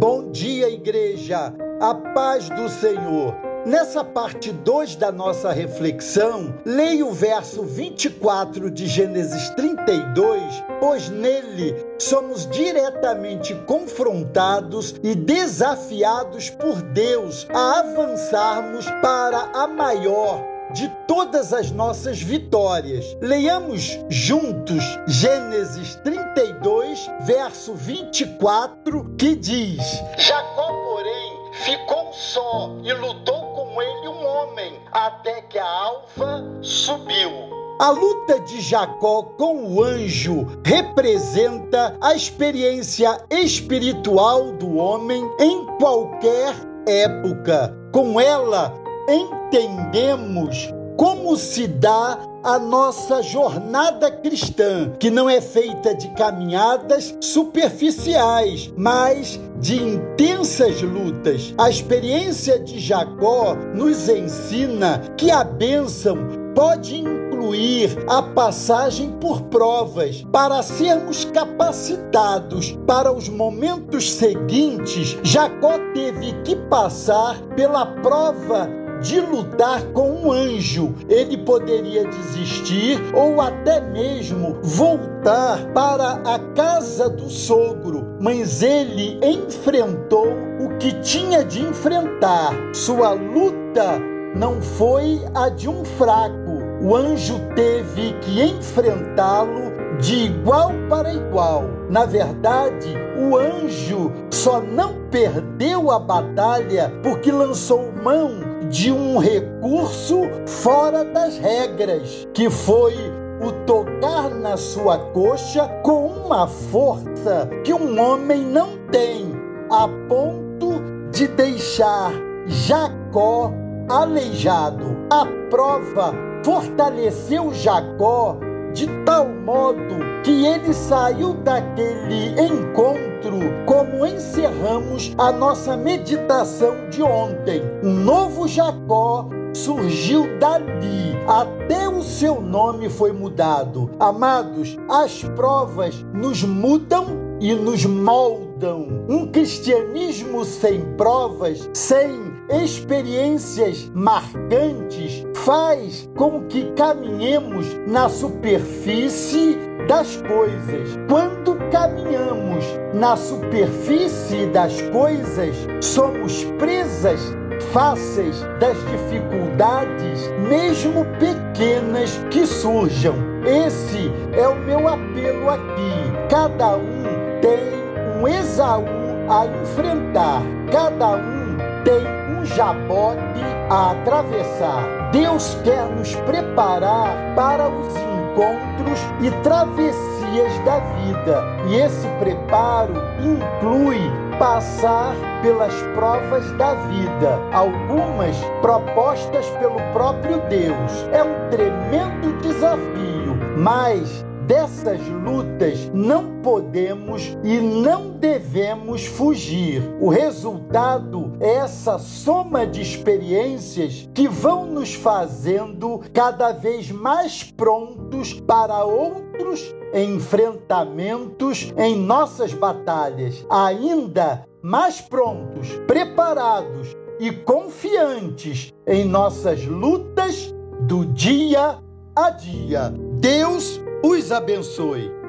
Bom dia, igreja. A paz do Senhor. Nessa parte 2 da nossa reflexão, leia o verso 24 de Gênesis 32, pois nele somos diretamente confrontados e desafiados por Deus a avançarmos para a maior de todas as nossas vitórias. Leiamos juntos Gênesis 32, verso 24, que diz: Jacó, porém, ficou só e lutou com ele um homem, até que a alva subiu. A luta de Jacó com o anjo representa a experiência espiritual do homem em qualquer época. Com ela, entendemos como se dá a nossa jornada cristã, que não é feita de caminhadas superficiais, mas de intensas lutas. A experiência de Jacó nos ensina que a bênção pode incluir a passagem por provas para sermos capacitados para os momentos seguintes. Jacó teve que passar pela prova de lutar com um anjo. Ele poderia desistir ou até mesmo voltar para a casa do sogro, mas ele enfrentou o que tinha de enfrentar. Sua luta não foi a de um fraco. O anjo teve que enfrentá-lo de igual para igual. Na verdade, o anjo só não perdeu a batalha porque lançou mão de um recurso fora das regras, que foi o tocar na sua coxa com uma força que um homem não tem, a ponto de deixar Jacó aleijado. A prova fortaleceu Jacó de tal modo que ele saiu daquele encontro como encerramos a nossa meditação de ontem. Um novo Jacó surgiu dali, até o seu nome foi mudado. Amados, as provas nos mudam e nos moldam. Um cristianismo sem provas, sem experiências marcantes faz com que caminhemos na superfície das coisas. Quando caminhamos na superfície das coisas, somos presas fáceis das dificuldades, mesmo pequenas que surjam. Esse é o meu apelo aqui. Cada um tem um Esaú a enfrentar. Cada um tem um jabote a atravessar. Deus quer nos preparar para os encontros e travessias da vida. E esse preparo inclui passar pelas provas da vida, algumas propostas pelo próprio Deus. É um tremendo desafio, mas Dessas lutas não podemos e não devemos fugir. O resultado é essa soma de experiências que vão nos fazendo cada vez mais prontos para outros enfrentamentos em nossas batalhas, ainda mais prontos, preparados e confiantes em nossas lutas do dia a dia. Deus os abençoe.